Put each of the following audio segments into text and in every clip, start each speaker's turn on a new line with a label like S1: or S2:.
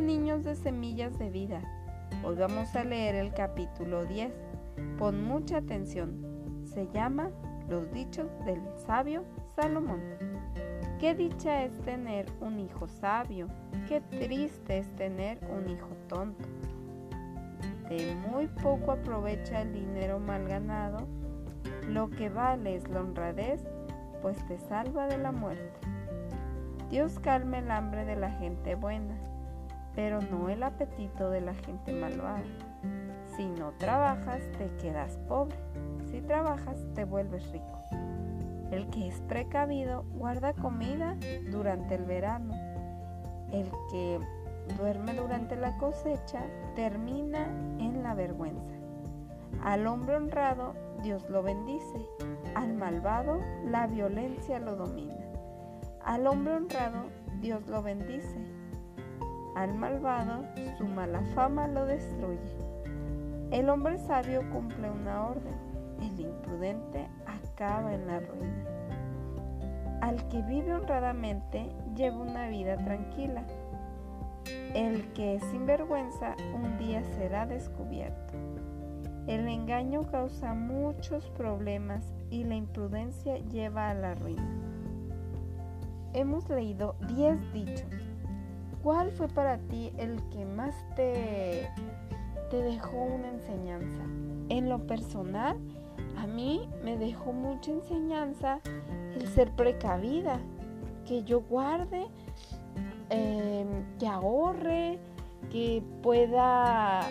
S1: Niños de Semillas de Vida. Hoy vamos a leer el capítulo 10. Pon mucha atención. Se llama Los dichos del sabio Salomón. Qué dicha es tener un hijo sabio. Qué triste es tener un hijo tonto. De muy poco aprovecha el dinero mal ganado. Lo que vale es la honradez, pues te salva de la muerte. Dios calma el hambre de la gente buena pero no el apetito de la gente malvada. Si no trabajas, te quedas pobre. Si trabajas, te vuelves rico. El que es precavido guarda comida durante el verano. El que duerme durante la cosecha termina en la vergüenza. Al hombre honrado Dios lo bendice, al malvado la violencia lo domina. Al hombre honrado Dios lo bendice, al malvado, su mala fama lo destruye. El hombre sabio cumple una orden, el imprudente acaba en la ruina. Al que vive honradamente lleva una vida tranquila. El que es sinvergüenza un día será descubierto. El engaño causa muchos problemas y la imprudencia lleva a la ruina. Hemos leído 10 dichos ¿Cuál fue para ti el que más te, te dejó una enseñanza? En lo personal, a mí me dejó mucha enseñanza el ser precavida, que yo guarde, em, que ahorre, que pueda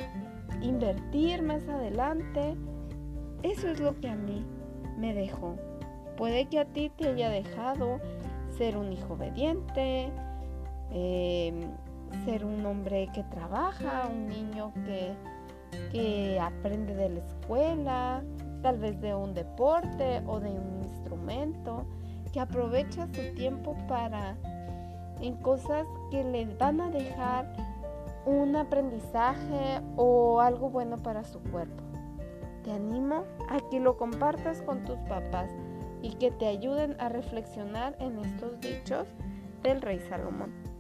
S1: invertir más adelante. Eso es lo que a mí me dejó. Puede que a ti te haya dejado ser un hijo obediente, Em, ser un hombre que trabaja, un niño que, que aprende de la escuela, tal vez de un deporte o de un instrumento, que aprovecha su tiempo para en cosas que le van a dejar un aprendizaje o algo bueno para su cuerpo. Te animo a que lo compartas con tus papás y que te ayuden a reflexionar en estos dichos del rey Salomón.